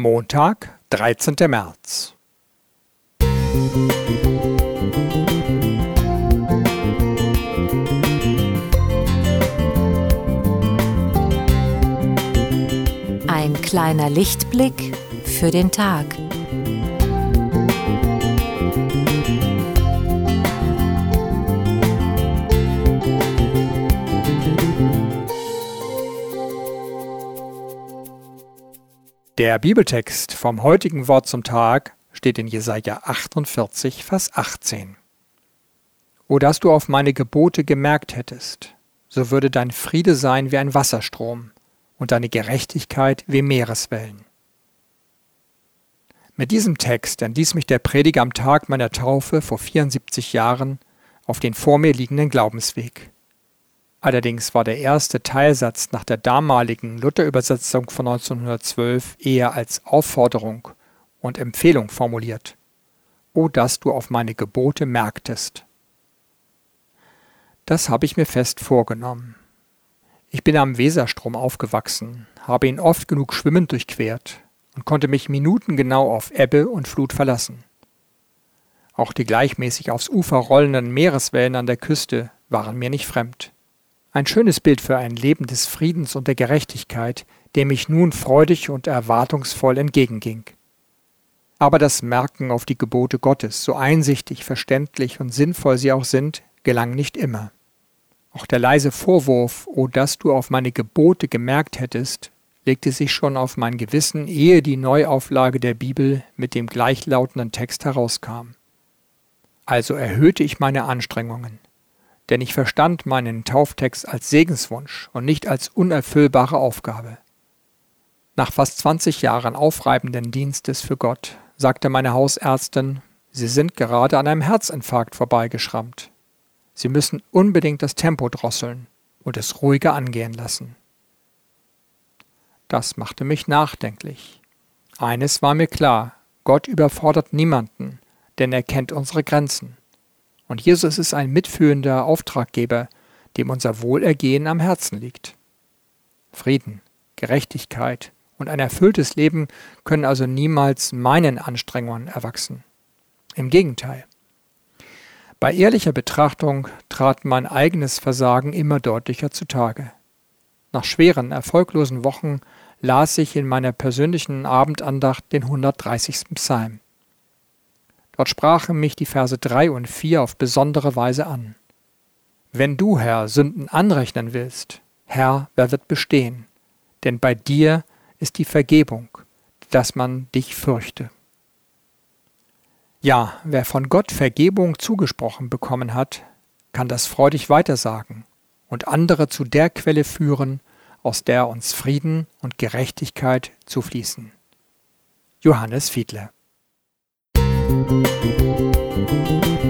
Montag, 13. März. Ein kleiner Lichtblick für den Tag. Der Bibeltext vom heutigen Wort zum Tag steht in Jesaja 48, Vers 18. O dass du auf meine Gebote gemerkt hättest, so würde dein Friede sein wie ein Wasserstrom und deine Gerechtigkeit wie Meereswellen. Mit diesem Text entließ mich der Prediger am Tag meiner Taufe vor 74 Jahren auf den vor mir liegenden Glaubensweg. Allerdings war der erste Teilsatz nach der damaligen Luther-Übersetzung von 1912 eher als Aufforderung und Empfehlung formuliert. O dass du auf meine Gebote merktest. Das habe ich mir fest vorgenommen. Ich bin am Weserstrom aufgewachsen, habe ihn oft genug schwimmend durchquert und konnte mich minutengenau auf Ebbe und Flut verlassen. Auch die gleichmäßig aufs Ufer rollenden Meereswellen an der Küste waren mir nicht fremd. Ein schönes Bild für ein Leben des Friedens und der Gerechtigkeit, dem ich nun freudig und erwartungsvoll entgegenging. Aber das Merken auf die Gebote Gottes, so einsichtig, verständlich und sinnvoll sie auch sind, gelang nicht immer. Auch der leise Vorwurf, o dass du auf meine Gebote gemerkt hättest, legte sich schon auf mein Gewissen, ehe die Neuauflage der Bibel mit dem gleichlautenden Text herauskam. Also erhöhte ich meine Anstrengungen denn ich verstand meinen Tauftext als Segenswunsch und nicht als unerfüllbare Aufgabe. Nach fast 20 Jahren aufreibenden Dienstes für Gott sagte meine Hausärztin, Sie sind gerade an einem Herzinfarkt vorbeigeschrammt. Sie müssen unbedingt das Tempo drosseln und es ruhiger angehen lassen. Das machte mich nachdenklich. Eines war mir klar, Gott überfordert niemanden, denn er kennt unsere Grenzen. Und Jesus ist ein mitführender Auftraggeber, dem unser Wohlergehen am Herzen liegt. Frieden, Gerechtigkeit und ein erfülltes Leben können also niemals meinen Anstrengungen erwachsen. Im Gegenteil. Bei ehrlicher Betrachtung trat mein eigenes Versagen immer deutlicher zutage. Nach schweren, erfolglosen Wochen las ich in meiner persönlichen Abendandacht den 130. Psalm. Dort sprachen mich die Verse 3 und 4 auf besondere Weise an. Wenn du, Herr, Sünden anrechnen willst, Herr, wer wird bestehen? Denn bei dir ist die Vergebung, dass man dich fürchte. Ja, wer von Gott Vergebung zugesprochen bekommen hat, kann das freudig weitersagen und andere zu der Quelle führen, aus der uns Frieden und Gerechtigkeit zufließen. Johannes Fiedler Música